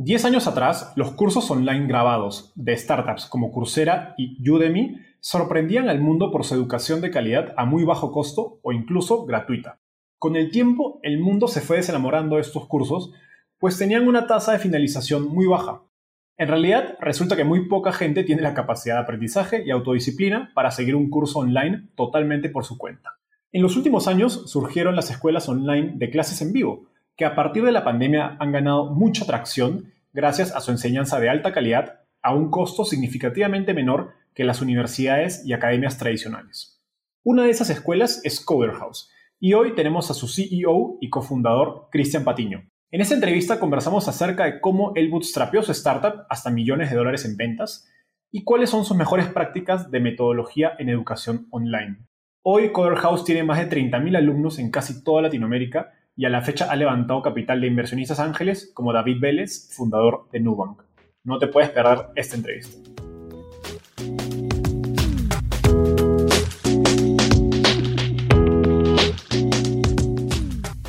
Diez años atrás, los cursos online grabados de startups como Coursera y Udemy sorprendían al mundo por su educación de calidad a muy bajo costo o incluso gratuita. Con el tiempo, el mundo se fue desenamorando de estos cursos, pues tenían una tasa de finalización muy baja. En realidad, resulta que muy poca gente tiene la capacidad de aprendizaje y autodisciplina para seguir un curso online totalmente por su cuenta. En los últimos años surgieron las escuelas online de clases en vivo, que a partir de la pandemia han ganado mucha atracción gracias a su enseñanza de alta calidad a un costo significativamente menor que las universidades y academias tradicionales. Una de esas escuelas es Coder House, y hoy tenemos a su CEO y cofundador, Cristian Patiño. En esta entrevista conversamos acerca de cómo él bootstrapeó su startup hasta millones de dólares en ventas y cuáles son sus mejores prácticas de metodología en educación online. Hoy Coder House tiene más de 30.000 alumnos en casi toda Latinoamérica y a la fecha ha levantado capital de inversionistas ángeles como David Vélez, fundador de Nubank. No te puedes perder esta entrevista.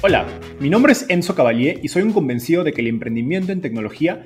Hola, mi nombre es Enzo Cavalier y soy un convencido de que el emprendimiento en tecnología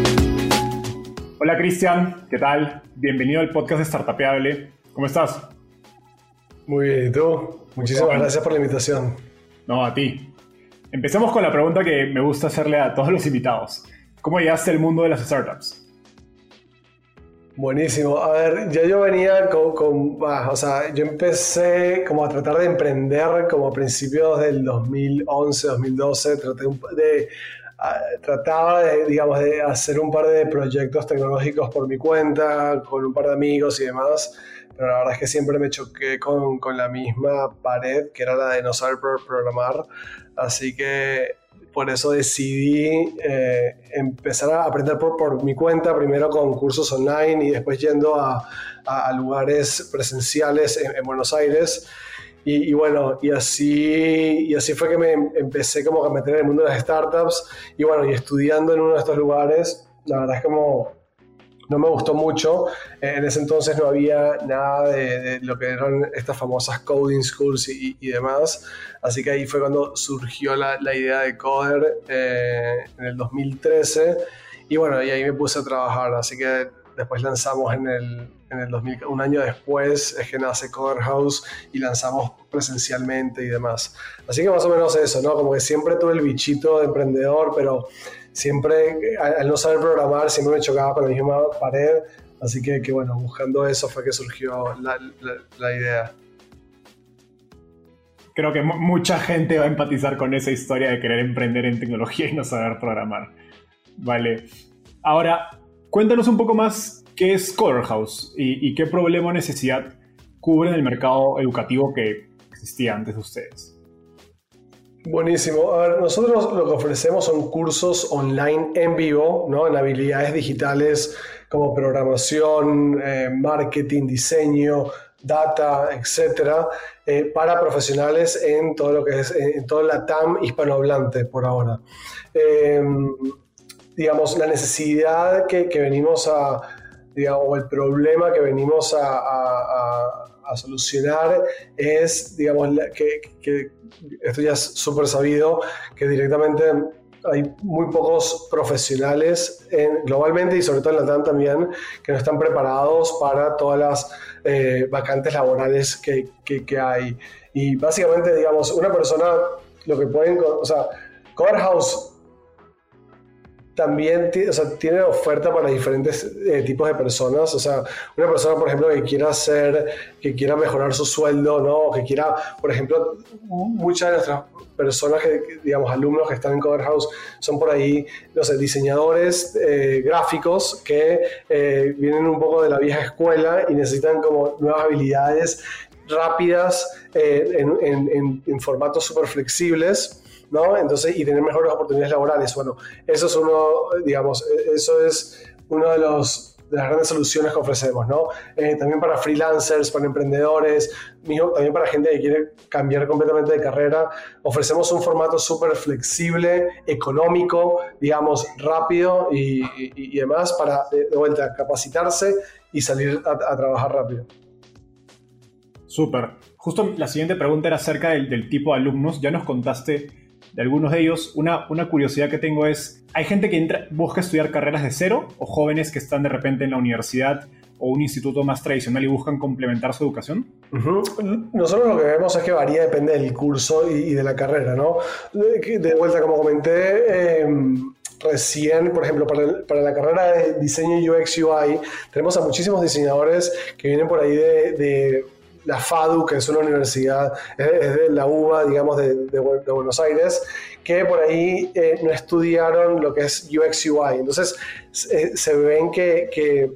Hola Cristian, ¿qué tal? Bienvenido al podcast de Startapeable. ¿Cómo estás? Muy bien, ¿y tú? Muchísimas gracias por la invitación. No, a ti. Empecemos con la pregunta que me gusta hacerle a todos los invitados. ¿Cómo llegaste al mundo de las startups? Buenísimo. A ver, ya yo venía con, o sea, yo empecé como a tratar de emprender como a principios del 2011, 2012, traté de, trataba de, digamos, de hacer un par de proyectos tecnológicos por mi cuenta, con un par de amigos y demás pero la verdad es que siempre me choqué con, con la misma pared, que era la de no saber programar, así que por eso decidí eh, empezar a aprender por, por, mi cuenta, primero con cursos online y después yendo a, a, lugares presenciales en, Buenos Aires. Y, bueno, y así, y así fue que me empecé como a meter en el mundo de las startups y bueno, y estudiando en uno de estos lugares, la verdad es como no me gustó mucho. En ese entonces no había nada de, lo que eran estas famosas coding schools y, demás. Así que ahí fue cuando surgió la, idea de Coder eh, en el 2013. Y bueno, y ahí me puse a trabajar. Así que después lanzamos en el, en el 2000, un año después es que nace Coder House y lanzamos presencialmente y demás. Así que más o menos eso, ¿no? Como que siempre tuve el bichito de emprendedor, pero siempre, al no saber programar, siempre me chocaba con la misma pared. Así que, que bueno, buscando eso fue que surgió la, la, idea. Creo que mucha gente va a empatizar con esa historia de querer emprender en tecnología y no saber programar. Vale. Ahora, cuéntanos un poco más qué es Coder House y, y qué problema o necesidad cubre en el mercado educativo que existía antes de ustedes. Buenísimo. A ver, nosotros lo que ofrecemos son cursos online en vivo, ¿no? En habilidades digitales como programación, eh, marketing, diseño, data, etcétera, eh, para profesionales en todo lo que es, en toda la TAM hispanohablante por ahora. Em, digamos, la necesidad que, venimos a, digamos, o el problema que venimos a a solucionar es, digamos, que, que esto ya es súper sabido, que directamente hay muy pocos profesionales en, globalmente y sobre todo en la TAM también que no están preparados para todas las eh, vacantes laborales que, que, hay. Y básicamente, digamos, una persona lo que pueden, o sea, Cover House también o sea, tiene oferta para diferentes eh, tipos de personas. O sea, una persona, por ejemplo, que quiera hacer, que quiera mejorar su sueldo, ¿no? Que quiera, por ejemplo, muchas de nuestras personas, que, digamos, alumnos que están en Cover House son por ahí, no sé, diseñadores eh, gráficos que eh, vienen un poco de la vieja escuela y necesitan como nuevas habilidades rápidas en, en, en formatos súper flexibles ¿no? Entonces, y tener mejores oportunidades laborales. Bueno, eso es uno, digamos, eso es uno de los de las grandes soluciones que ofrecemos, ¿no? Eh, también para freelancers, para emprendedores, también para gente que quiere cambiar completamente de carrera. Ofrecemos un formato súper flexible, económico, digamos, rápido y, demás para, de, vuelta, capacitarse y salir a, trabajar rápido. Súper. Justo la siguiente pregunta era acerca del tipo de alumnos. Ya nos contaste de algunos de ellos. Una, una curiosidad que tengo es, ¿hay gente que busca estudiar carreras de cero o jóvenes que están de repente en la universidad o un instituto más tradicional y buscan complementar su educación? Nosotros lo que vemos es que varía, depende del curso y, de la carrera, ¿no? De, vuelta, como comenté, em, recién, por ejemplo, para, para, la carrera de diseño UX UI, tenemos a muchísimos diseñadores que vienen por ahí de la FADU, que es una universidad, es de la UBA, digamos, de, Buenos Aires, que por ahí eh, no estudiaron lo que es UX UI. Entonces, se ven que,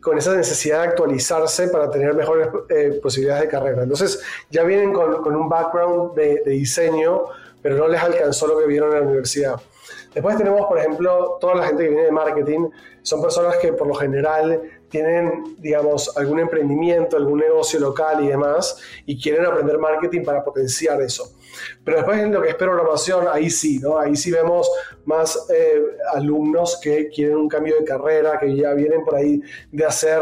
con esa necesidad de actualizarse para tener mejores eh, posibilidades de carrera. Entonces, ya vienen con, un background de, de diseño, pero no les alcanzó lo que vieron en la universidad. Después tenemos, por ejemplo, toda la gente que viene de marketing, son personas que por lo general tienen, digamos, algún emprendimiento, algún negocio local y demás, y quieren aprender marketing para potenciar eso. Pero después en lo que es programación, ahí sí, ¿no? Ahí sí vemos más eh, alumnos que quieren un cambio de carrera, que ya vienen por ahí de hacer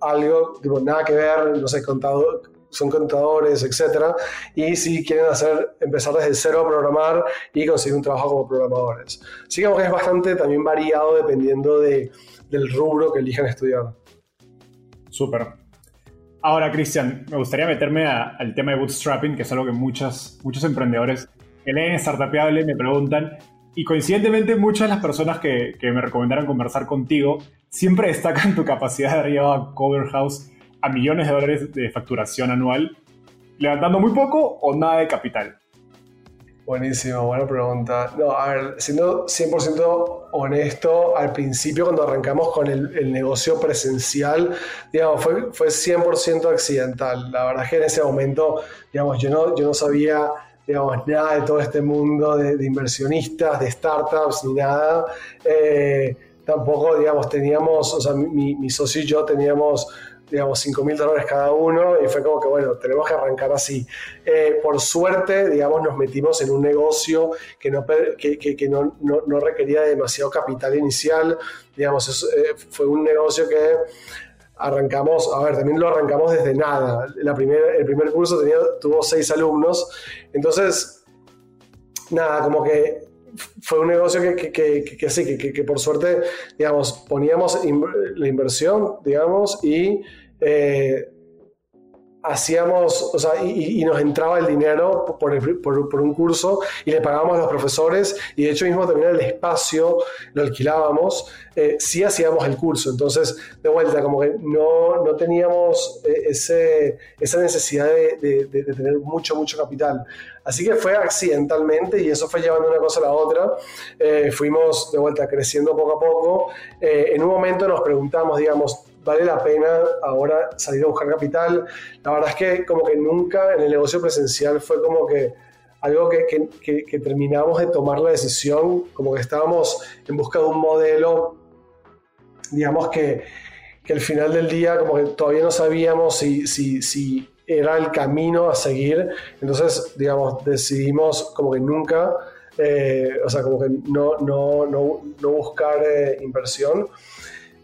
algo, tipo, nada que ver, no sé, contador, son contadores, etcétera, y si quieren hacer, empezar desde cero a programar y conseguir un trabajo como programadores. Así que es bastante también variado dependiendo de, del rubro que elijan estudiar. Súper. Ahora, Cristian, me gustaría meterme al tema de bootstrapping, que es algo que muchos emprendedores que leen Startupable me preguntan. Y coincidentemente, muchas de las personas que, me recomendaron conversar contigo siempre destacan tu capacidad de arriba a Cover House a millones de dólares de facturación anual, levantando muy poco o nada de capital? Buenísimo, buena pregunta. No, a ver, siendo 100% honesto, al principio cuando arrancamos con el, negocio presencial, digamos, fue, fue 100% accidental. La verdad es que en ese momento, digamos, yo no, yo no sabía, digamos, nada de todo este mundo de, inversionistas, de startups, ni nada. Eh, tampoco, digamos, teníamos, o sea, mi, mi socio y yo teníamos digamos, 5 mil dólares cada uno y fue como que, bueno, tenemos que arrancar así. Eh, por suerte, digamos, nos metimos en un negocio que no, que, que, no, no, requería demasiado capital inicial, digamos, eh, fue un negocio que arrancamos, a ver, también lo arrancamos desde nada. La primera, el primer curso tuvo seis alumnos, entonces, nada, como que fue un negocio que, que, que, sí, que, por suerte, digamos, poníamos la inversión, digamos, y eh, hacíamos, o sea, y, nos entraba el dinero por, por, un curso y le pagábamos a los profesores y de hecho mismo también el espacio lo alquilábamos, eh, sí hacíamos el curso. Entonces, de vuelta, como que no, no teníamos eh, ese, esa necesidad de, de, tener mucho, mucho capital. Así que fue accidentalmente y eso fue llevando una cosa a la otra. Eh, fuimos de vuelta creciendo poco a poco. en un momento nos preguntamos, digamos, vale la pena ahora salir a buscar capital. La verdad es que como que nunca en el negocio presencial fue como que algo que, que, que, terminamos de tomar la decisión, como que estábamos en busca de un modelo, digamos que, que al final del día como que todavía no sabíamos si, si, si era el camino a seguir. Entonces, digamos, decidimos como que nunca, eh, o sea, como que no, no, no, no buscar eh, inversión.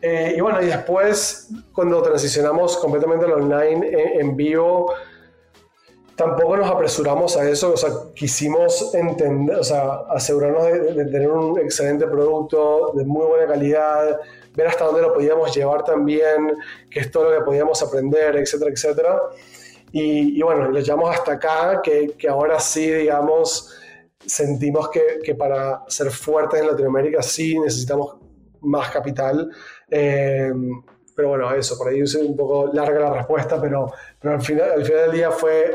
Eh, y bueno, y después, cuando transicionamos completamente al online en, vivo, tampoco nos apresuramos a eso, o sea, quisimos entender, o sea, asegurarnos de, tener un excelente producto de muy buena calidad, ver hasta dónde lo podíamos llevar también, qué es todo lo que podíamos aprender, etcétera, etcétera. Y, y bueno, lo llevamos hasta acá, que, que ahora sí, digamos, sentimos que, que, para ser fuertes en Latinoamérica sí necesitamos más capital. Eh, pero bueno, eso, por ahí es un poco larga la respuesta, pero, pero al, final, al final del día fue,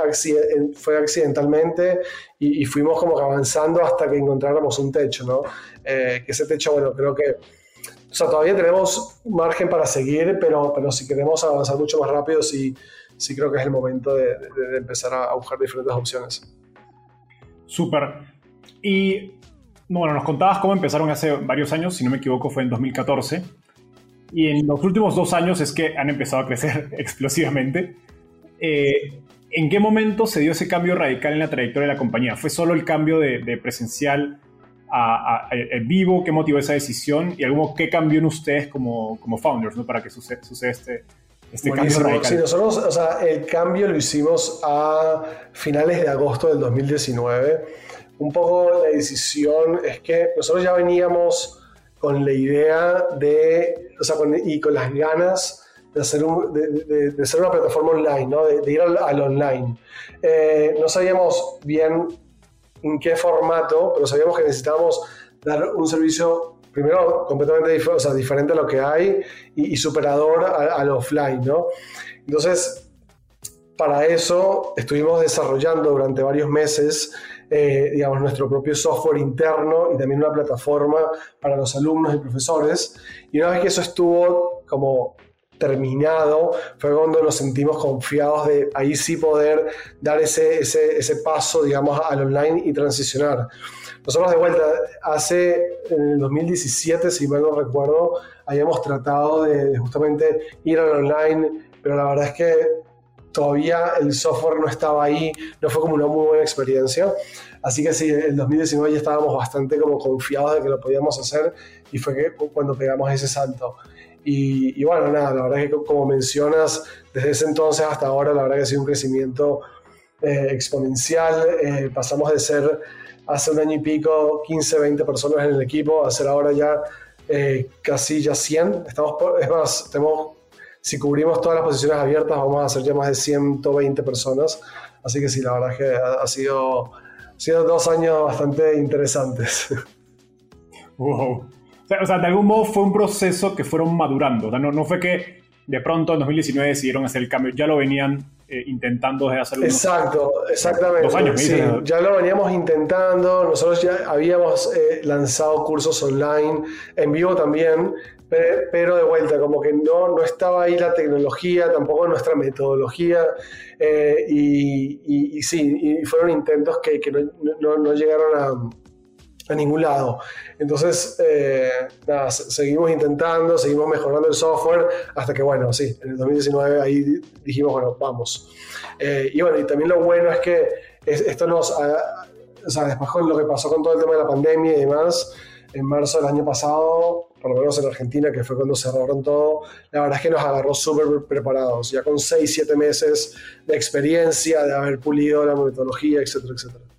fue accidentalmente y, fuimos como que avanzando hasta que encontráramos un techo, ¿no? Eh, que ese techo, bueno, creo que, o sea, todavía tenemos margen para seguir, pero, pero si queremos avanzar mucho más rápido, sí, sí creo que es el momento de, de empezar a, buscar diferentes opciones. Súper. Y bueno, nos contabas cómo empezaron hace varios años, si no me equivoco fue en 2014 y en los últimos dos años es que han empezado a crecer explosivamente. Eh, ¿En qué momento se dio ese cambio radical en la trayectoria de la compañía? ¿Fue solo el cambio de, presencial a, vivo? ¿Qué motivó esa decisión? ¿Y algo qué cambió en ustedes como, como founders ¿no? para que suceda, este, este cambio radical? Sí, nosotros, o sea, el cambio lo hicimos a finales de agosto del 2019. Un poco la decisión es que nosotros ya veníamos con la idea de, o sea, y con las ganas de hacer, de, de, una plataforma online, ¿no? de, ir al, online. Eh, no sabíamos bien en qué formato, pero sabíamos que necesitábamos dar un servicio, primero, completamente o sea, diferente a lo que hay y, superador al offline. ¿no? Entonces, para eso estuvimos desarrollando durante varios meses eh, digamos, nuestro propio software interno y también una plataforma para los alumnos y profesores. Y una vez que eso estuvo como terminado, fue cuando nos sentimos confiados de ahí sí poder dar ese, ese, ese paso, digamos, al online y transicionar. Nosotros de vuelta, hace en el 2017, si mal no recuerdo, habíamos tratado de, de justamente ir al online, pero la verdad es que todavía el software no estaba ahí, no fue como una muy buena experiencia. Así que sí, en el 2019 ya estábamos bastante como confiados de que lo podíamos hacer y fue que, cuando pegamos ese salto. Y, bueno, nada, la verdad es que como mencionas, desde ese entonces hasta ahora, la verdad que ha sido un crecimiento eh, exponencial. Eh, pasamos de ser hace un año y pico 15, 20 personas en el equipo a ser ahora ya eh, casi ya 100. Estamos, es más, tenemos si cubrimos todas las posiciones abiertas, vamos a hacer ya más de 120 personas. Así que sí, la verdad es que ha, sido, sido dos años bastante interesantes. Wow. O sea, de algún modo fue un proceso que fueron madurando. O sea, no, no fue que de pronto en 2019 decidieron hacer el cambio, ya lo venían eh, intentando desde hace Exacto, exactamente. Dos años, sí, ya lo veníamos intentando, nosotros ya habíamos eh, lanzado cursos online, en vivo también, pero de vuelta, como que no, no estaba ahí la tecnología, tampoco nuestra metodología, eh, y, y, sí, y fueron intentos que, que no, no, llegaron a, a, ningún lado. Entonces, eh, nada, seguimos intentando, seguimos mejorando el software, hasta que, bueno, sí, en el 2019 ahí dijimos, bueno, vamos. Eh, y bueno, y también lo bueno es que esto nos, o sea, después con lo que pasó con todo el tema de la pandemia y demás, en marzo del año pasado, por lo menos en Argentina, que fue cuando cerraron todo, la verdad es que nos agarró súper preparados, ya con 6, 7 meses de experiencia, de haber pulido la metodología, etcétera, etcétera.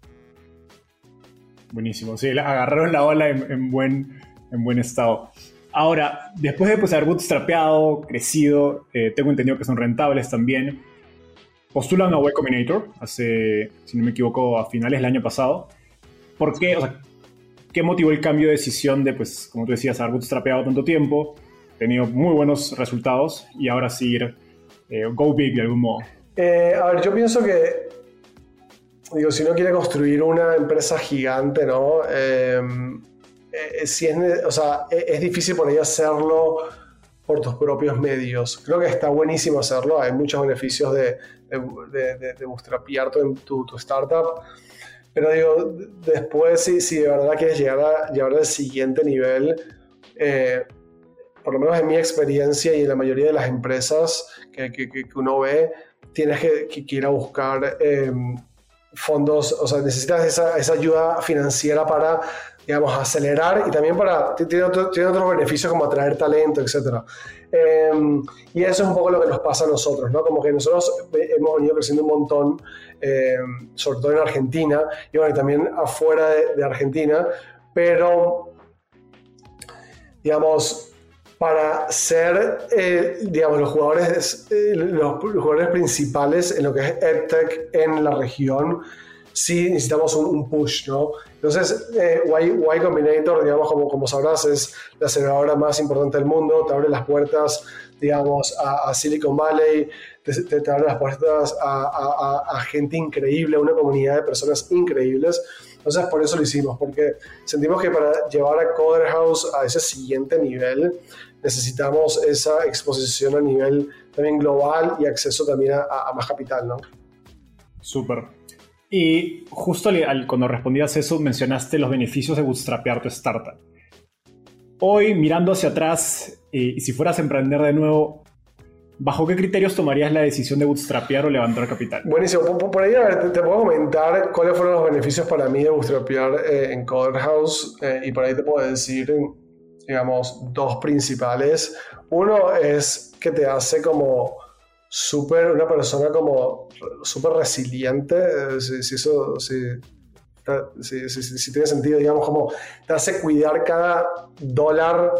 Buenísimo, sí, agarraron la ola en, buen, en buen estado. Ahora, después de pues, haber bootstrapeado, crecido, eh, tengo entendido que son rentables también, postulan a Y Combinator hace, si no me equivoco, a finales del año pasado. ¿Por qué? ¿Qué motivó el cambio de decisión de, pues, como tú decías, haber bootstrapeado tanto tiempo, tenido muy buenos resultados y ahora sí eh, go big de algún modo? Eh, a ver, yo pienso que, digo, si uno quiere construir una empresa gigante, ¿no? Em, eh, si es, o sea, e, es, difícil por ahí hacerlo por tus propios medios. Creo que está buenísimo hacerlo, hay muchos beneficios de, de, de, de bootstrapear tu, tu, tu startup pero digo, después, si, si de verdad quieres llegar, a, llevar al siguiente nivel, eh, por lo menos en mi experiencia y en la mayoría de las empresas que, que, que uno ve, tienes que, que ir buscar em, fondos, o sea, necesitas esa, ayuda financiera para, digamos, acelerar y también para, tiene, tiene otros beneficios como atraer talento, etc. Em, y eso es un poco lo que nos pasa a nosotros, ¿no? Como que nosotros hemos venido creciendo un montón, em, sobre todo en Argentina, y bueno, también afuera de, Argentina, pero, digamos, para ser, eh, digamos, los jugadores, eh, los, jugadores principales en lo que es EdTech en la región, sí necesitamos un, push, ¿no? Entonces, eh, y, Combinator, digamos, como, como sabrás, es la aceleradora más importante del mundo, te abre las puertas, digamos, a, Silicon Valley, te, abre las puertas a, a, gente increíble, a una comunidad de personas increíbles. Entonces, por eso lo hicimos, porque sentimos que para llevar a Coder House a ese siguiente nivel, necesitamos esa exposición a nivel también global y acceso también a, más capital, ¿no? Súper. Y justo al, cuando respondías eso, mencionaste los beneficios de bootstrapear tu startup. Hoy, mirando hacia atrás, y si fueras a emprender de nuevo, ¿bajo qué criterios tomarías la decisión de bootstrapear o levantar capital? Buenísimo. Por, ahí, a ver, te, puedo comentar cuáles fueron los beneficios para mí de bootstrapear eh, en Coder House eh, y por ahí te puedo decir digamos, dos principales. Uno es que te hace como súper, una persona como súper resiliente, eh, si, eso, si, si, tiene sentido, digamos, como te hace cuidar cada dólar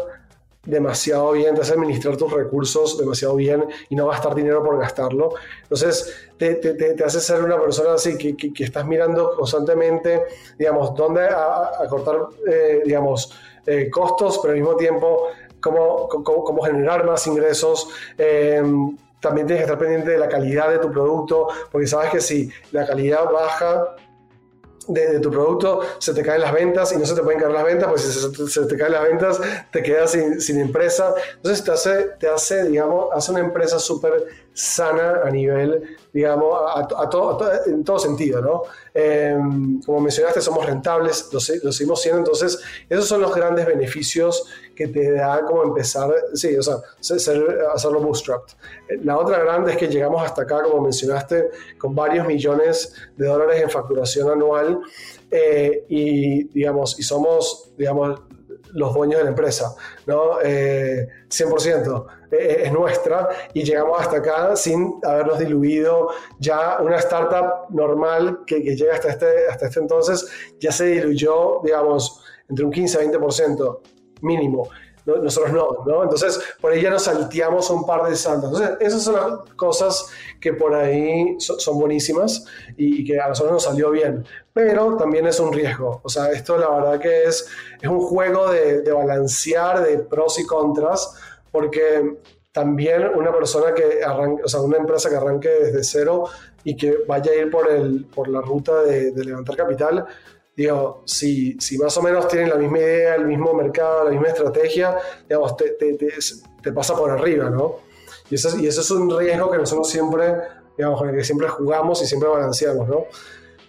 demasiado bien, te hace administrar tus recursos demasiado bien y no gastar dinero por gastarlo. Entonces, te, te, te hace ser una persona así que, que, estás mirando constantemente, digamos, dónde acortar, eh, digamos, eh, costos, pero al mismo tiempo cómo, cómo, generar más ingresos. Em, también tienes que estar pendiente de la calidad de tu producto, porque sabes que si la calidad baja, de, tu producto, se te caen las ventas y no se te pueden caer las ventas, pues si se, te caen las ventas, te quedas sin, sin, empresa. Entonces te hace, te hace, digamos, hace una empresa súper sana a nivel, digamos, a, todo, en todo sentido, ¿no? Em, como mencionaste, somos rentables, lo, lo, seguimos siendo, entonces esos son los grandes beneficios que te da como empezar, sí, o sea, hacerlo bootstrapped. La otra grande es que llegamos hasta acá, como mencionaste, con varios millones de dólares en facturación anual eh, y, digamos, y somos, digamos, los dueños de la empresa, ¿no? 100% eh, eh, es nuestra y llegamos hasta acá sin habernos diluido. Ya una startup normal que, que llega hasta este, hasta este entonces ya se diluyó, digamos, entre un 15 a 20% mínimo. Nosotros no, ¿no? Entonces, por ahí ya nos salteamos un par de saltos. Entonces, esas son las cosas que por ahí son, buenísimas y, que a nosotros nos salió bien. Pero también es un riesgo. O sea, esto la verdad que es, es un juego de, balancear de pros y contras, porque también una persona que arranque, o sea, una empresa que arranque desde cero y que vaya a ir por, el, por la ruta de levantar capital, digo, si, si más o menos tienen la misma idea, el mismo mercado, la misma estrategia, digamos, te, te, pasa por arriba, ¿no? Y eso, y eso es un riesgo que nosotros siempre, digamos, con el que siempre jugamos y siempre balanceamos, ¿no?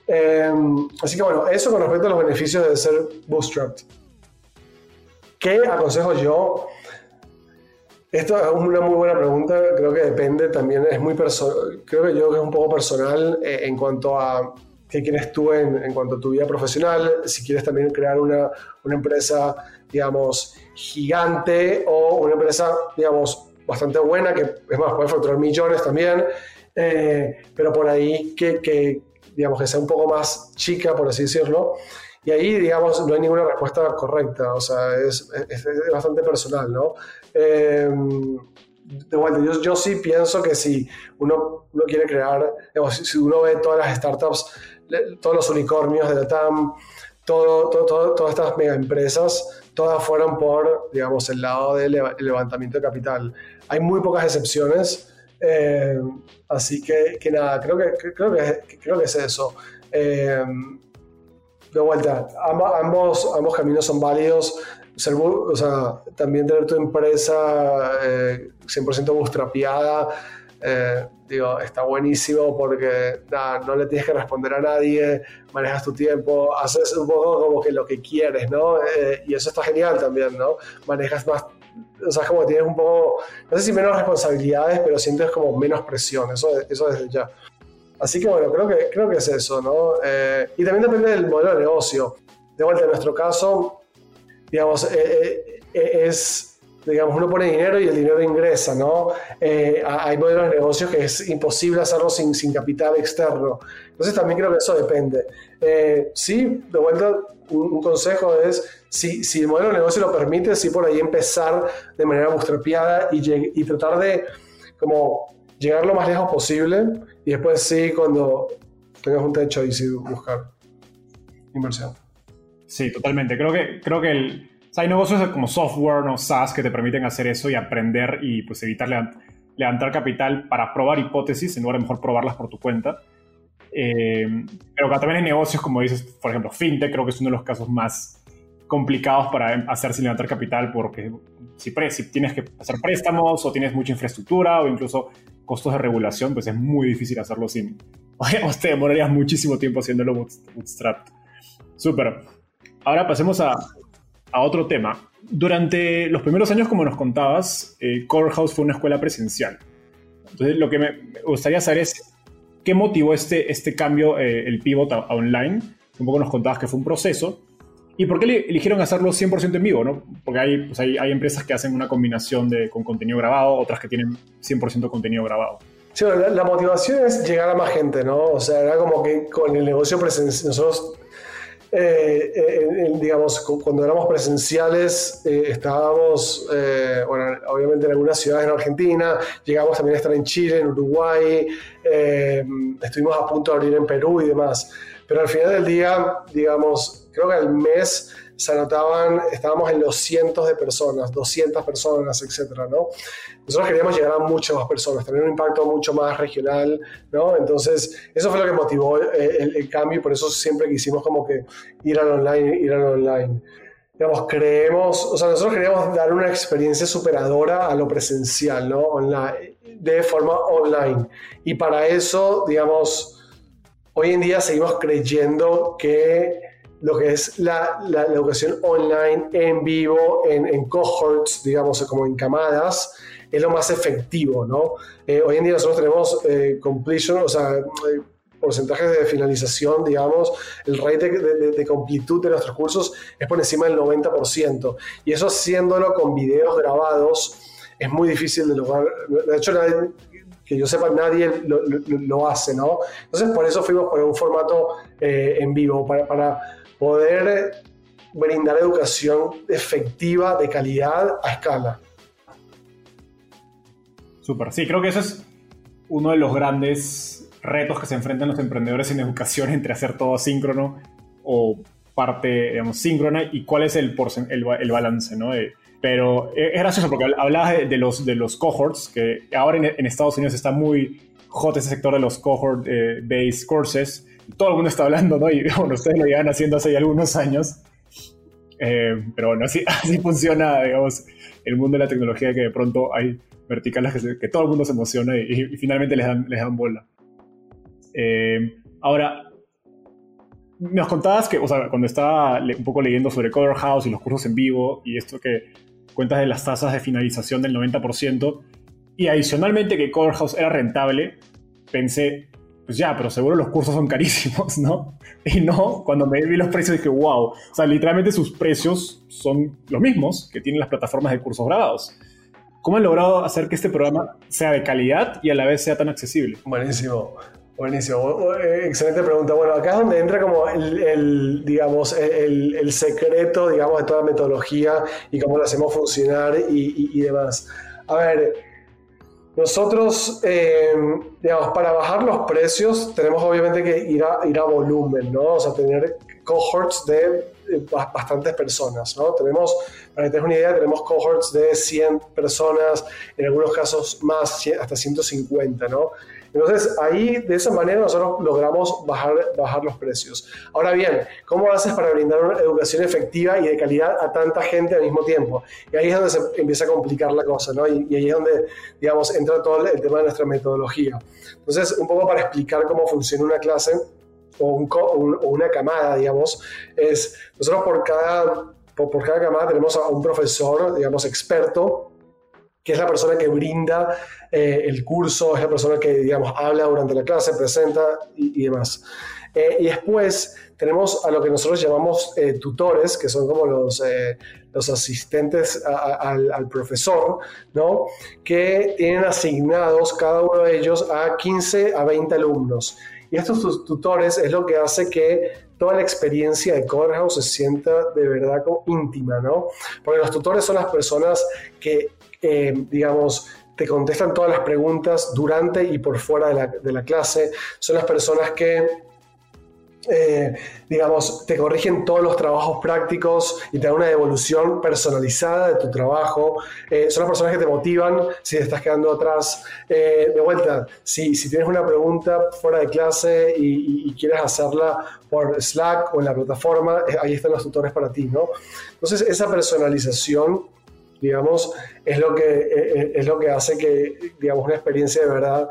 Em, así que bueno, eso con respecto a los beneficios de ser bootstrapped. ¿Qué aconsejo yo? Esto es una muy buena pregunta, creo que depende también, es muy personal, creo que yo que es un poco personal eh, en cuanto a qué quieres tú en, en, cuanto a tu vida profesional, si quieres también crear una, una empresa, digamos, gigante o una empresa, digamos, bastante buena, que es más, puede facturar millones también, eh, pero por ahí que, que, digamos, que sea un poco más chica, por así decirlo. Y ahí, digamos, no hay ninguna respuesta correcta, o sea, es, es, bastante personal, ¿no? Eh, de vuelta, yo, yo, sí pienso que si uno, uno quiere crear, digamos, si uno ve todas las startups todos los unicornios de la TAM, todo, todo, todas estas mega empresas, todas fueron por, digamos, el lado del levantamiento de capital. Hay muy pocas excepciones, eh, así que, que, nada, creo que, creo que, creo que es eso. Eh, de vuelta, ambos, ambos caminos son válidos. o sea, también tener tu empresa eh, 100% bootstrapeada eh, digo, está buenísimo porque no le tienes que responder a nadie, manejas tu tiempo, haces un poco como que lo que quieres, ¿no? Eh, y eso está genial también, ¿no? Manejas más, o sea, como tienes un poco, no sé si menos responsabilidades, pero sientes como menos presión, eso, eso desde ya. Así que bueno, creo que, creo que es eso, ¿no? Eh, y también depende del modelo de negocio. De vuelta, en nuestro caso, digamos, es digamos, uno pone dinero y el dinero ingresa, ¿no? Eh, hay modelos de negocios que es imposible hacerlo sin, sin capital externo. Entonces también creo que eso depende. Eh, sí, de vuelta, un, consejo es, si, si, el modelo de negocio lo permite, sí por ahí empezar de manera bootstrapeada y, y tratar de como llegar lo más lejos posible y después sí, cuando tengas un techo y sí buscar inversión. Sí, totalmente. Creo que, creo que el, hay negocios como software, ¿no? SaaS, que te permiten hacer eso y aprender y pues evitar levantar capital para probar hipótesis en lugar de mejor probarlas por tu cuenta. Eh, pero también hay negocios, como dices, por ejemplo, FinTech, creo que es uno de los casos más complicados para hacer sin levantar capital porque si, si, tienes que hacer préstamos o tienes mucha infraestructura o incluso costos de regulación, pues es muy difícil hacerlo sin... O te demorarías muchísimo tiempo haciéndolo bootstrap. Súper. Ahora pasemos a, a, otro tema. Durante los primeros años, como nos contabas, eh, Core House fue una escuela presencial. Entonces, lo que me gustaría saber es qué motivó este, este cambio, eh, el pivot a, a online. Un poco nos contabas que fue un proceso ¿Y por qué eligieron hacerlo 100% en vivo? ¿no? Porque hay, pues hay, hay, empresas que hacen una combinación de, con contenido grabado, otras que tienen 100% contenido grabado. Sí, la, motivación es llegar a más gente, ¿no? O sea, era como que con el negocio presencial, nosotros, eh, eh, digamos, cuando éramos presenciales, eh, estábamos, bueno, obviamente en algunas ciudades en Argentina, llegamos también a estar en Chile, en Uruguay, estuvimos a punto de abrir en Perú y demás. Pero al final del día, digamos, creo que al mes se anotaban, estábamos en los cientos de personas, 200 personas, etcétera, ¿no? Nosotros queríamos llegar a muchas más personas, tener un impacto mucho más regional, ¿no? Entonces, eso fue lo que motivó eh, el, cambio y por eso siempre quisimos como que ir al online, ir al online. Digamos, creemos, o sea, nosotros queríamos dar una experiencia superadora a lo presencial, ¿no? Online, de forma online. Y para eso, digamos, hoy en día seguimos creyendo que lo que es la, la, educación online en vivo, en, en, cohorts, digamos, como en camadas, es lo más efectivo, ¿no? Eh, hoy en día nosotros tenemos eh, completion, o sea, eh, porcentajes de finalización, digamos, el rate de, de, completud de nuestros cursos es por encima del 90%. Y eso haciéndolo con videos grabados es muy difícil de lograr. De hecho, que yo sepa, nadie lo, lo, hace, ¿no? Entonces, por eso fuimos por un formato en vivo, para, para poder brindar educación efectiva, de calidad, a escala. Súper, sí, creo que eso es uno de los grandes retos que se enfrentan los emprendedores en educación entre hacer todo asíncrono o parte, digamos, síncrona y cuál es el, el, el balance, ¿no? pero es gracioso porque hablabas de, los, cohorts, que ahora en, Estados Unidos está muy hot ese sector de los cohort-based eh, courses, todo el mundo está hablando, ¿no? Y bueno, ustedes lo llevan haciendo hace algunos años. Eh, pero bueno, así, así funciona, digamos, el mundo de la tecnología, que de pronto hay verticales que, todo el mundo se emociona y, finalmente les dan, les dan bola. Eh, ahora, nos contabas que, o sea, cuando estaba un poco leyendo sobre Cover House y los cursos en vivo y esto que cuentas de las tasas de finalización del 90%, y adicionalmente que Cover House era rentable, pensé, pues ya, pero seguro los cursos son carísimos, ¿no? Y no, cuando me vi los precios dije, wow, o sea, literalmente sus precios son los mismos que tienen las plataformas de cursos grabados. ¿Cómo han logrado hacer que este programa sea de calidad y a la vez sea tan accesible? Buenísimo. Buenísimo, eh, excelente pregunta. Bueno, acá es donde entra como el, digamos, el, el, secreto, digamos, de toda la metodología y cómo lo hacemos funcionar y, y demás. A ver, nosotros, eh, digamos, para bajar los precios tenemos obviamente que ir a, ir a volumen, ¿no? O sea, tener cohorts de eh, bastantes personas, ¿no? Tenemos, para que tengas una idea, tenemos cohorts de 100 personas, en algunos casos más, hasta 150, ¿no? Entonces, ahí de esa manera nosotros logramos bajar, bajar los precios. Ahora bien, ¿cómo haces para brindar una educación efectiva y de calidad a tanta gente al mismo tiempo? Y ahí es donde se empieza a complicar la cosa, ¿no? Y, ahí es donde, digamos, entra todo el tema de nuestra metodología. Entonces, un poco para explicar cómo funciona una clase o, una camada, digamos, es nosotros por cada, por, por cada camada tenemos a un profesor, digamos, experto que es la persona que brinda eh, el curso, es la persona que, digamos, habla durante la clase, presenta y, demás. Eh, y después tenemos a lo que nosotros llamamos eh, tutores, que son como los, los asistentes al, profesor, ¿no? Que tienen asignados cada uno de ellos a 15 a 20 alumnos. Y estos tutores es lo que hace que toda la experiencia de Coverhouse se sienta de verdad como íntima, ¿no? Porque los tutores son las personas que eh, digamos, te contestan todas las preguntas durante y por fuera de la, clase. Son las personas que eh, digamos, te corrigen todos los trabajos prácticos y te dan una devolución personalizada de tu trabajo. Eh, son las personas que te motivan si te estás quedando atrás. Eh, de vuelta, si, si, tienes una pregunta fuera de clase y, quieres hacerla por Slack o en la plataforma, ahí están los tutores para ti, ¿no? Entonces, esa personalización digamos, es lo que, es lo que hace que, digamos, una experiencia de verdad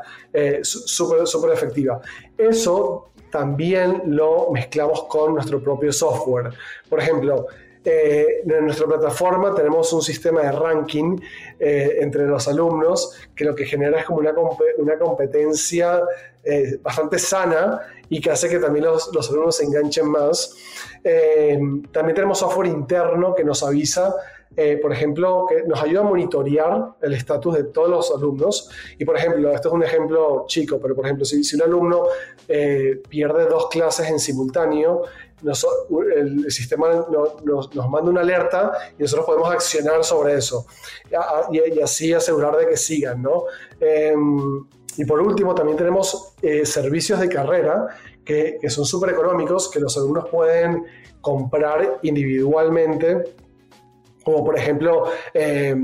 súper súper efectiva. Eso también lo mezclamos con nuestro propio software. Por ejemplo, eh, en nuestra plataforma tenemos un sistema de ranking eh, entre los alumnos que lo que genera es como una, una competencia eh, bastante sana y que hace que también los, los alumnos se enganchen más. también tenemos software interno que nos avisa eh, por ejemplo, que nos ayuda a monitorear el estatus de todos los alumnos. Y, por ejemplo, esto es un ejemplo chico, pero, por ejemplo, si, si un alumno eh, pierde dos clases en simultáneo, el sistema nos, manda una alerta y nosotros podemos accionar sobre eso y, así asegurar de que sigan, ¿no? Em, y por último, también tenemos eh, servicios de carrera que, que son súper económicos, que los alumnos pueden comprar individualmente como por ejemplo eh,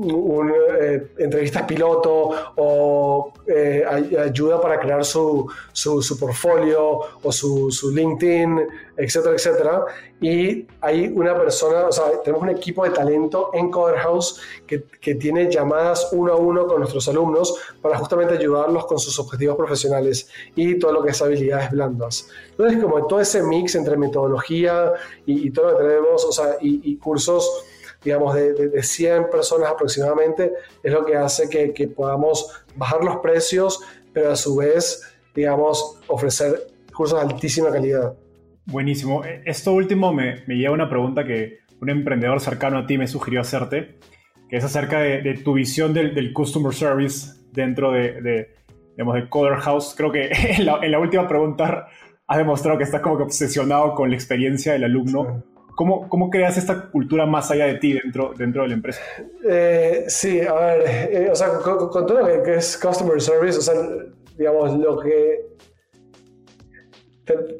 eh, entrevistas piloto o eh, ayuda para crear su, su, portfolio o su, su, LinkedIn, etcétera, etcétera. Y hay una persona, o sea, tenemos un equipo de talento en Coder House que, que tiene llamadas uno a uno con nuestros alumnos para justamente ayudarlos con sus objetivos profesionales y todo lo que es habilidades blandas. Entonces, como todo ese mix entre metodología y, todo lo que tenemos, o sea, y, y cursos digamos, de, de, 100 personas aproximadamente, es lo que hace que, que, podamos bajar los precios, pero a su vez, digamos, ofrecer cursos de altísima calidad. Buenísimo. E, esto último me, me lleva a una pregunta que un emprendedor cercano a ti me sugirió hacerte, que es acerca de, de tu visión del, del, customer service dentro de, de, digamos, de Coder House. Creo que en la, en la, última pregunta has demostrado que estás como que obsesionado con la experiencia del alumno. ¿Cómo, ¿Cómo, creas esta cultura más allá de ti dentro, dentro de la empresa? Eh, sí, a ver, eh, o sea, con, todo lo que, es customer service, o sea, digamos, lo que...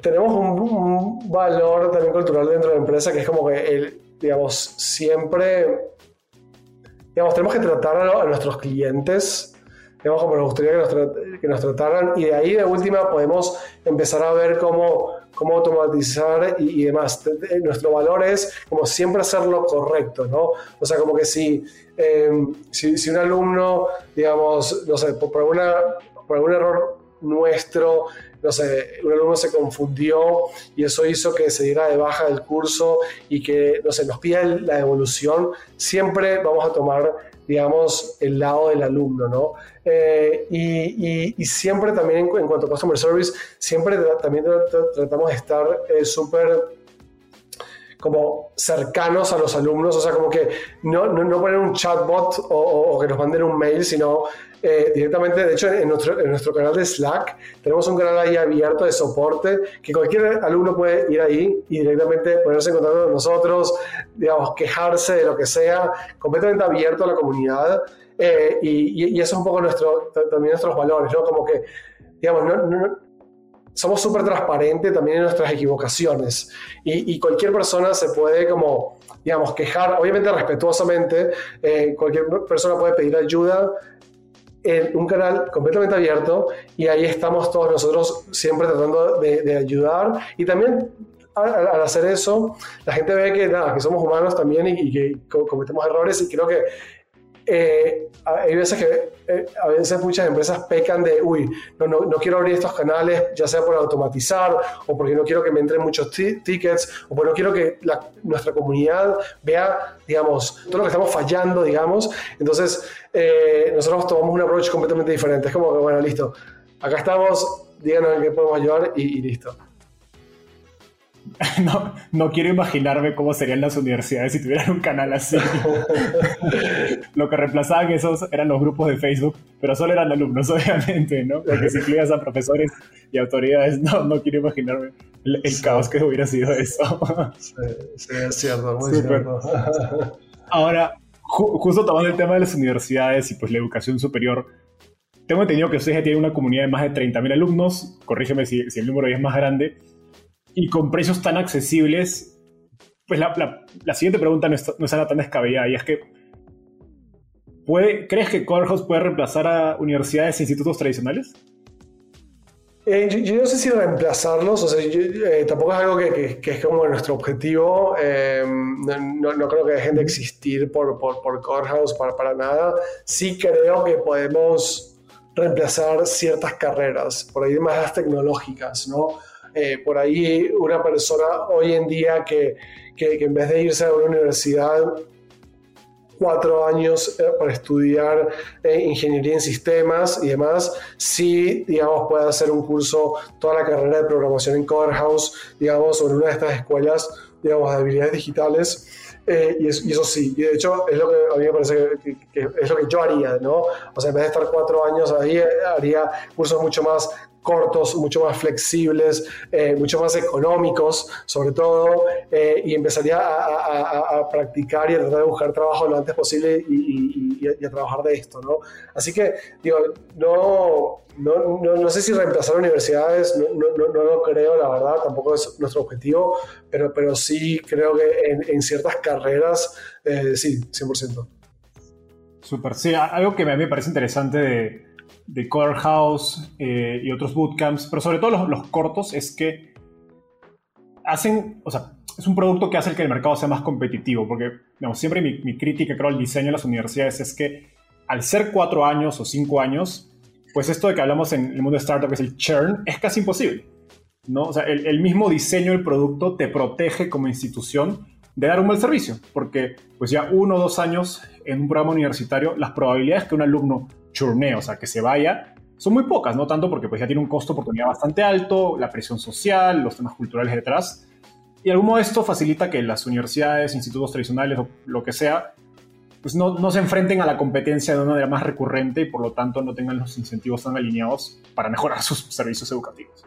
tenemos un, valor también cultural dentro de la empresa que es como que, el, digamos, siempre, digamos, tenemos que tratar a, nuestros clientes digamos, como nos gustaría que nos, que nos, trataran, y de ahí de última podemos empezar a ver cómo cómo automatizar y, demás. Nuestro valor es como siempre hacer lo correcto, ¿no? O sea, como que si, em, si, un alumno, digamos, no sé, por, alguna, por algún error nuestro, no sé, un alumno se confundió y eso hizo que se diera de baja del curso y que, no sé, nos pida la devolución, siempre vamos a tomar digamos, el lado del alumno, ¿no? Eh, y, siempre también en, cuanto a Customer Service, siempre también tratamos de estar eh, súper como cercanos a los alumnos, o sea, como que no, no, poner un chatbot o, o, que nos manden un mail, sino eh, directamente, de hecho, en nuestro, en nuestro canal de Slack tenemos un canal ahí abierto de soporte que cualquier alumno puede ir ahí y directamente ponerse en contacto con nosotros, digamos, quejarse de lo que sea, completamente abierto a la comunidad. Eh, y, y, eso es un poco nuestro, también nuestros valores, ¿no? Como que, digamos, no, somos súper transparentes también en nuestras equivocaciones y, cualquier persona se puede como, digamos, quejar, obviamente respetuosamente, eh, cualquier persona puede pedir ayuda en un canal completamente abierto y ahí estamos todos nosotros siempre tratando de, ayudar. Y también al, hacer eso la gente ve que nada, que somos humanos también y, que cometemos errores y creo que eh, hay veces que eh, a veces muchas empresas pecan de, uy, no, no, no, quiero abrir estos canales, ya sea por automatizar o porque no quiero que me entren muchos tickets o porque no quiero que nuestra comunidad vea, digamos, todo lo que estamos fallando, digamos. Entonces, eh, nosotros tomamos un approach completamente diferente. Es como que, bueno, listo, acá estamos, díganos en qué podemos ayudar y listo. No, no quiero imaginarme cómo serían las universidades si tuvieran un canal así. Lo que reemplazaban esos eran los grupos de Facebook, pero solo eran alumnos, obviamente, ¿no? Porque si incluías a profesores y autoridades, no, no quiero imaginarme el, caos que hubiera sido eso. Sí, es cierto, muy cierto. Ahora, justo tomando el tema de las universidades y pues la educación superior, tengo entendido que ustedes ya tienen una comunidad de más de 30.000 alumnos, corrígeme si, si el número ya es más grande, y con precios tan accesibles, pues la, siguiente pregunta no es, no tan descabellada y es que ¿puede, ¿crees que Corehouse puede reemplazar a universidades e institutos tradicionales? Eh, yo, no sé si reemplazarlos, o sea, eh, tampoco es algo que, es como nuestro objetivo. Eh, no, creo que dejen de existir por, por, por Corehouse para, para nada. Sí creo que podemos reemplazar ciertas carreras, por ahí más las tecnológicas, ¿no? Por ahí una persona hoy en día que, que, que en vez de irse a una universidad cuatro años eh, para estudiar eh, ingeniería en sistemas y demás, sí, digamos, puede hacer un curso, toda la carrera de programación en Corehouse, digamos, en una de estas escuelas, digamos, de habilidades digitales. Eh, y, eso, sí, y de hecho es lo que a mí me parece que, es lo que yo haría, ¿no? O sea, en vez de estar cuatro años ahí, haría cursos mucho más cortos, mucho más flexibles, eh, mucho más económicos, sobre todo, eh, y empezaría a, practicar y a tratar de buscar trabajo lo antes posible y, a, trabajar de esto, ¿no? Así que, digo, no, no, no, sé si reemplazar universidades, no, lo creo, la verdad, tampoco es nuestro objetivo, pero, pero sí creo que en, ciertas carreras, eh, sí, 100%. Súper, sí, algo que a mí me parece interesante de Corehouse eh, y otros bootcamps, pero sobre todo los, cortos, es que hacen, o sea, es un producto que hace que el mercado sea más competitivo, porque digamos, siempre mi, crítica, creo, al diseño de las universidades es que al ser cuatro años o cinco años, pues esto de que hablamos en el mundo de startup, que es el churn, es casi imposible. ¿no? O sea, el, el mismo diseño del producto te protege como institución de dar un buen servicio, porque pues ya uno o dos años en un programa universitario, las probabilidades que un alumno churnee, o sea, que se vaya, son muy pocas, no tanto porque pues ya tiene un costo oportunidad bastante alto, la presión social, los temas culturales detrás, y de algún modo esto facilita que las universidades, institutos tradicionales o lo que sea, pues no, no se enfrenten a la competencia de una manera más recurrente y por lo tanto no tengan los incentivos tan alineados para mejorar sus servicios educativos.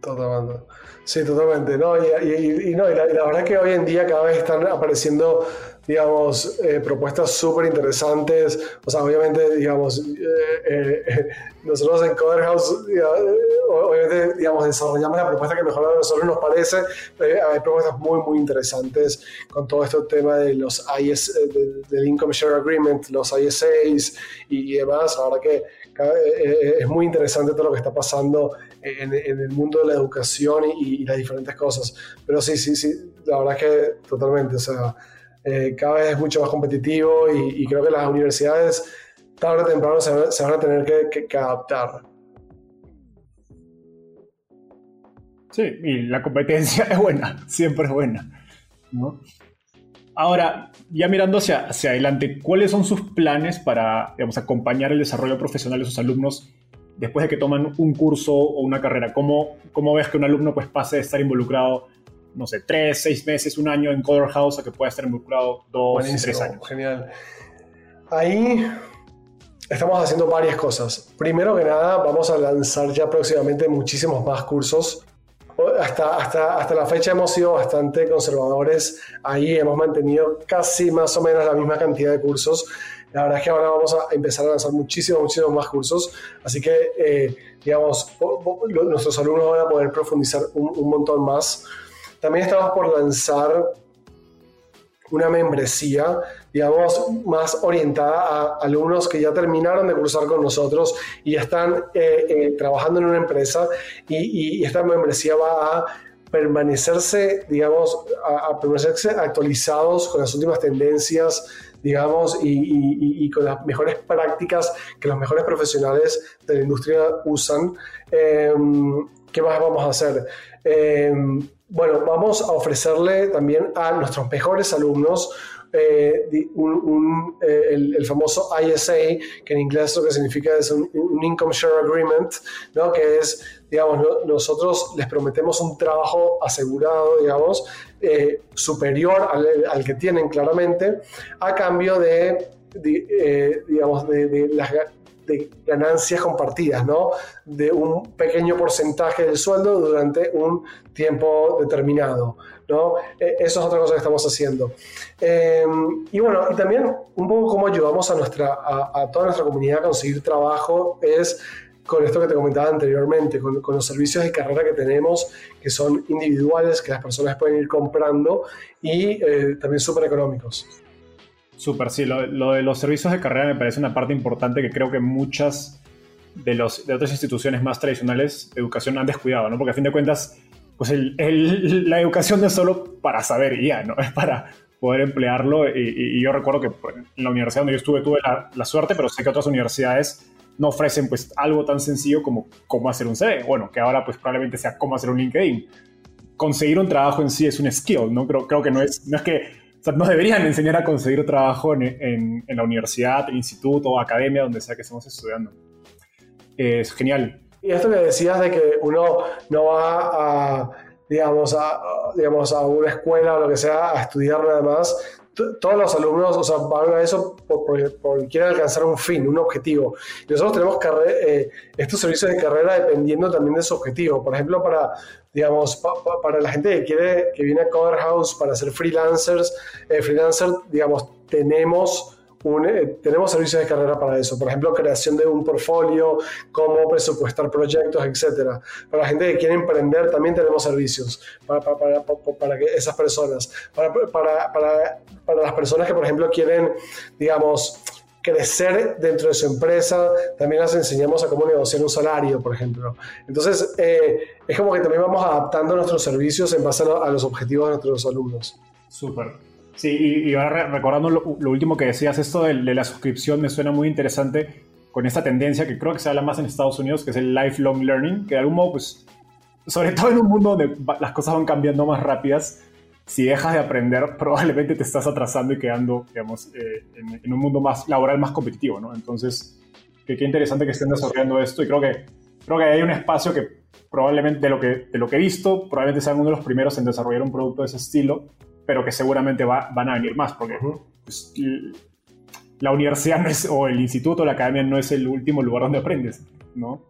Totalmente. Sí, totalmente. No, y, no, la, la, verdad que hoy en día cada vez están apareciendo digamos, eh, propuestas súper interesantes. O sea, obviamente, digamos, eh, eh, nosotros en Coderhouse, obviamente, digamos, desarrollamos la propuesta que mejor a nosotros nos parece. hay propuestas muy, muy interesantes con todo este tema de los IS, del Income Share Agreement, los ISAs y, demás. La verdad que es muy interesante todo lo que está pasando en, el mundo de la educación y, y, las diferentes cosas. Pero sí, sí, sí, la verdad que totalmente, o sea, eh, cada vez es mucho más competitivo y, creo que las universidades tarde o temprano se, van a tener que, adaptar. Sí, y la competencia es buena, siempre es buena. Ahora, ya mirando hacia, hacia adelante, ¿cuáles son sus planes para digamos, acompañar el desarrollo profesional de sus alumnos después de que toman un curso o una carrera? ¿Cómo, cómo ves que un alumno pues, pase de estar involucrado no sé, tres, seis meses, un año en Color House a que pueda estar involucrado dos, tres años. Genial. Ahí estamos haciendo varias cosas. Primero que nada, vamos a lanzar ya próximamente muchísimos más cursos. Hasta, hasta, hasta la fecha hemos sido bastante conservadores. Ahí hemos mantenido casi más o menos la misma cantidad de cursos. La verdad es que ahora vamos a empezar a lanzar muchísimos, muchísimos más cursos. Así que, eh, digamos, nuestros alumnos van a poder profundizar un, un montón más. También estamos por lanzar una membresía, digamos, más orientada a alumnos que ya terminaron de cursar con nosotros y están eh, eh, trabajando en una empresa y, esta membresía va a permanecerse, digamos, a, permanecerse actualizados con las últimas tendencias, digamos, y, con las mejores prácticas que los mejores profesionales de la industria usan. Em, ¿Qué más vamos a hacer? Bueno, vamos a ofrecerle también a nuestros mejores alumnos eh, eh, el, famoso ISA, que en inglés lo que significa es un, Income Share Agreement, que es, digamos, nosotros les prometemos un trabajo asegurado, digamos, eh, superior al, que tienen claramente, a cambio de, digamos, de las de ganancias compartidas, ¿no? De un pequeño porcentaje del sueldo durante un tiempo determinado, ¿no? E, eso es otra cosa que estamos haciendo. Em, y bueno, y también un poco cómo ayudamos a, nuestra, a, toda nuestra comunidad a conseguir trabajo es con esto que te comentaba anteriormente, con, los servicios de carrera que tenemos, que son individuales, que las personas pueden ir comprando y eh, también súper económicos. Súper, sí, lo, de los servicios de carrera me parece una parte importante que creo que muchas de, los, de otras instituciones más tradicionales de educación han descuidado, ¿no? Porque a fin de cuentas, pues la educación no es solo para saber ya, ¿no? Es para poder emplearlo. Y, yo recuerdo que pues, en la universidad donde yo estuve tuve la, suerte, pero sé que otras universidades no ofrecen pues algo tan sencillo como cómo hacer un CV. Bueno, que ahora pues probablemente sea cómo hacer un LinkedIn. Conseguir un trabajo en sí es un skill, ¿no? Creo, creo que no es, no es que, o sea, nos deberían enseñar a conseguir trabajo en, en, la universidad, el instituto o academia, donde sea que estemos estudiando. es genial. Y esto que decías de que uno no va a digamos, a, digamos, a una escuela o lo que sea a estudiar nada más, todos los alumnos o sea, van a eso porque, quieren alcanzar un fin, un objetivo. Y nosotros tenemos eh, estos servicios de carrera dependiendo también de su objetivo. Por ejemplo, para, digamos, para la gente que, quiere, que viene a Cover House para ser freelancers, eh, freelancer, digamos, tenemos eh, tenemos servicios de carrera para eso, por ejemplo, creación de un portfolio, cómo presupuestar proyectos, etc. Para la gente que quiere emprender también tenemos servicios para, para, para, esas personas. Para, las personas que, por ejemplo, quieren, digamos, crecer dentro de su empresa, también les enseñamos a cómo negociar un salario, por ejemplo. Entonces, eh, es como que también vamos adaptando nuestros servicios en base a, los objetivos de nuestros alumnos. Súper. Sí, y, ahora recordando lo, último que decías, esto de, la suscripción me suena muy interesante con esta tendencia que creo que se habla más en Estados Unidos, que es el lifelong learning, que de algún modo, pues, sobre todo en un mundo donde las cosas van cambiando más rápidas, si dejas de aprender, probablemente te estás atrasando y quedando, digamos, eh, en, un mundo más laboral más competitivo, ¿no? Entonces, qué, qué interesante que estén desarrollando esto y creo que, creo que hay un espacio que probablemente, de lo que, de lo que he visto, probablemente sean uno de los primeros en desarrollar un producto de ese estilo pero que seguramente van a venir más, porque pues, la universidad o el instituto, la academia no es el último lugar donde aprendes, ¿no?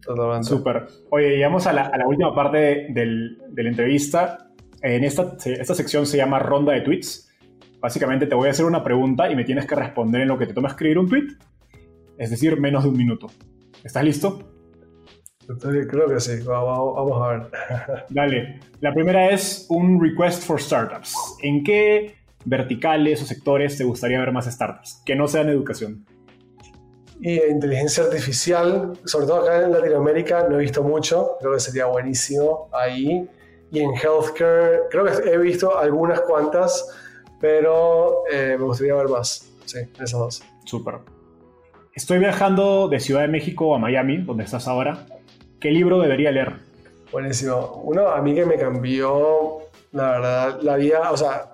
Totalmente. Súper. Oye, llegamos a la, última parte de, la entrevista. En esta, esta sección se llama ronda de tweets. Básicamente te voy a hacer una pregunta y me tienes que responder en lo que te toma escribir un tweet, es decir, menos de un minuto. ¿Estás listo? Creo que sí, vamos, a ver. Dale, la primera es un request for startups. ¿En qué verticales o sectores te gustaría ver más startups que no sean educación? Y inteligencia artificial, sobre todo acá en Latinoamérica, no he visto mucho, creo que sería buenísimo ahí. Y en healthcare, creo que he visto algunas cuantas, pero eh, me gustaría ver más. Sí, esas dos. Súper. Estoy viajando de Ciudad de México a Miami, donde estás ahora. ¿Qué libro debería leer? Buenísimo. Uno a mí que me cambió, la verdad, la vida, o sea,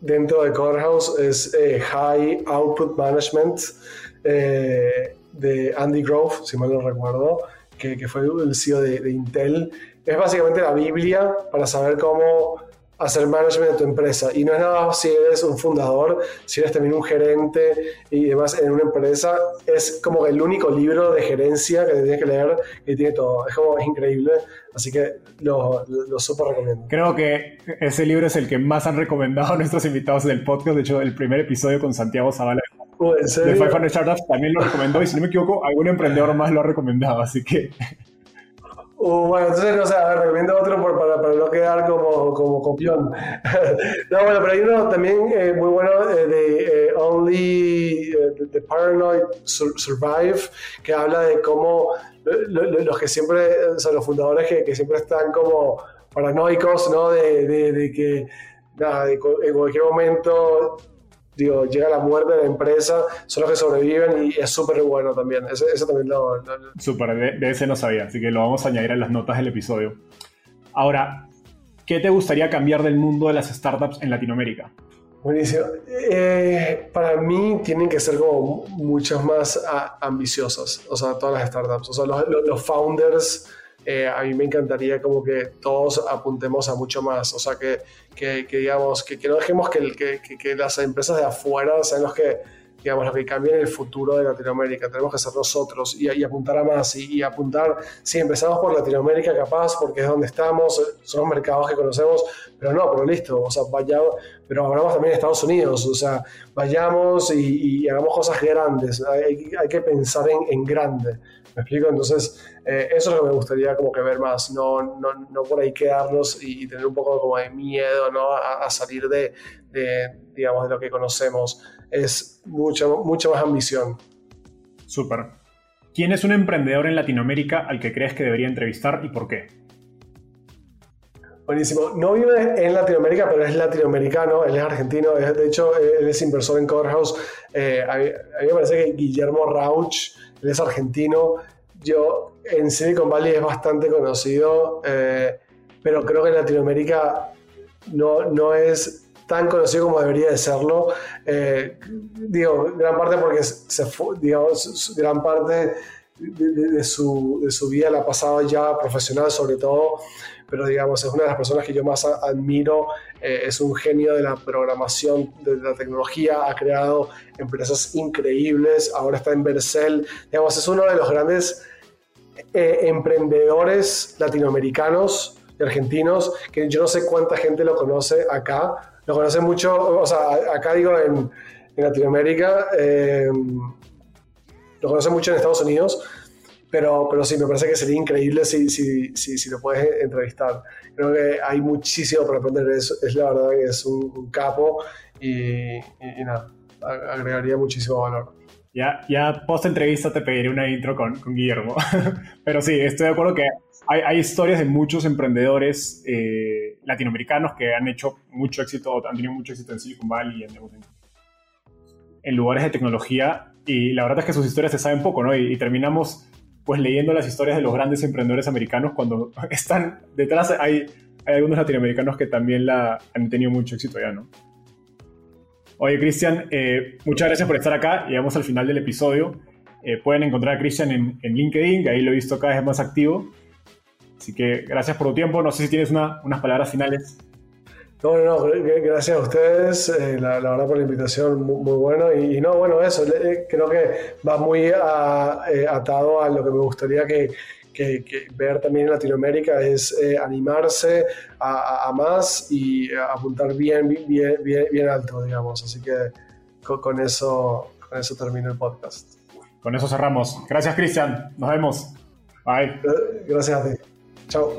dentro de House es eh, High Output Management eh, de Andy Grove, si mal no recuerdo, que, fue el CEO de Intel. Es básicamente la Biblia para saber cómo hacer management de tu empresa. Y no es nada si eres un fundador, si eres también un gerente y demás en una empresa. Es como el único libro de gerencia que tienes que leer y tiene todo. Es como es increíble. Así que lo, lo, súper recomiendo. Creo que ese libro es el que más han recomendado nuestros invitados del podcast. De hecho, el primer episodio con Santiago Zavala uh, de 500 Startups también lo recomendó. Y si no me equivoco, algún emprendedor más lo ha recomendado. Así que Uh, bueno, entonces, no sé, recomiendo otro para, para, no quedar como, como copión. no, bueno, pero hay uno también eh, muy bueno eh, de eh, Only the, Paranoid Survive, que habla de cómo los que siempre, o sea, los fundadores que, que siempre están como paranoicos, ¿no? De, de que nada, en cualquier momento digo, llega la muerte de la empresa, son los que sobreviven y es súper bueno también. Eso, también lo... Súper, de, ese no sabía, así que lo vamos a añadir en las notas del episodio. Ahora, ¿qué te gustaría cambiar del mundo de las startups en Latinoamérica? Buenísimo. Eh, para mí tienen que ser como muchas más ambiciosas, o sea, todas las startups. O sea, los, los founders eh, a mí me encantaría como que todos apuntemos a mucho más, o sea, que, que, digamos, que, que, no dejemos que, que, las empresas de afuera sean los que, digamos, los que cambien el futuro de Latinoamérica, tenemos que ser nosotros y, apuntar a más y, apuntar, sí, empezamos por Latinoamérica capaz, porque es donde estamos, son los mercados que conocemos, pero no, pero listo, o sea, vaya, pero hablamos también de Estados Unidos, o sea, vayamos y, hagamos cosas grandes, hay, que pensar en, en, grande, ¿me explico? Entonces, eh, eso es lo que me gustaría como que ver más, no, no, no por ahí quedarnos y, tener un poco como de miedo, ¿no? A, salir de, de, digamos, de lo que conocemos, es mucho, mucha más ambición. Súper. ¿Quién es un emprendedor en Latinoamérica al que crees que debería entrevistar y por qué? Buenísimo. No vive en Latinoamérica, pero es latinoamericano, él es argentino, de hecho, él es inversor en Coverhouse. Eh, a, mí, me parece que Guillermo Rauch, es argentino. Yo en Silicon Valley es bastante conocido, eh, pero creo que en Latinoamérica no, no es tan conocido como debería de serlo. Eh, digo, gran parte porque digamos, gran parte de, su, de su vida la ha pasado ya profesional sobre todo pero digamos, es una de las personas que yo más admiro, eh, es un genio de la programación, de la tecnología, ha creado empresas increíbles, ahora está en Vercel, digamos, es uno de los grandes eh, emprendedores latinoamericanos y argentinos, que yo no sé cuánta gente lo conoce acá, lo conoce mucho, o sea, acá digo en, en Latinoamérica, eh, lo conoce mucho en Estados Unidos, pero, pero sí, me parece que sería increíble si, si, si, si lo puedes entrevistar. Creo que hay muchísimo para aprender. Es, es la verdad que es un, capo y, y, nada, agregaría muchísimo valor. Ya, ya post entrevista te pediré una intro con, con Guillermo. pero sí, estoy de acuerdo que hay, hay historias de muchos emprendedores eh, latinoamericanos que han hecho mucho éxito, han tenido mucho éxito en Silicon Valley, en, en lugares de tecnología. Y la verdad es que sus historias se saben poco, ¿no? y, y terminamos pues leyendo las historias de los grandes emprendedores americanos, cuando están detrás hay, hay algunos latinoamericanos que también la, han tenido mucho éxito ya, ¿no? Oye, Cristian, eh, muchas gracias por estar acá. Llegamos al final del episodio. Eh, pueden encontrar a Cristian en, en, LinkedIn, que ahí lo he visto cada vez más activo. Así que gracias por tu tiempo. No sé si tienes una, unas palabras finales. No, no, gracias a ustedes, eh, la, verdad por la invitación, muy, bueno. Y, no, bueno, eso, eh, creo que va muy eh, atado a lo que me gustaría que, ver también en Latinoamérica, es animarse a, más y apuntar bien, bien, bien, alto, digamos. Así que con, eso, con eso termino el podcast. Con eso cerramos. Gracias, Cristian. Nos vemos. Bye. Gracias a ti. Chao.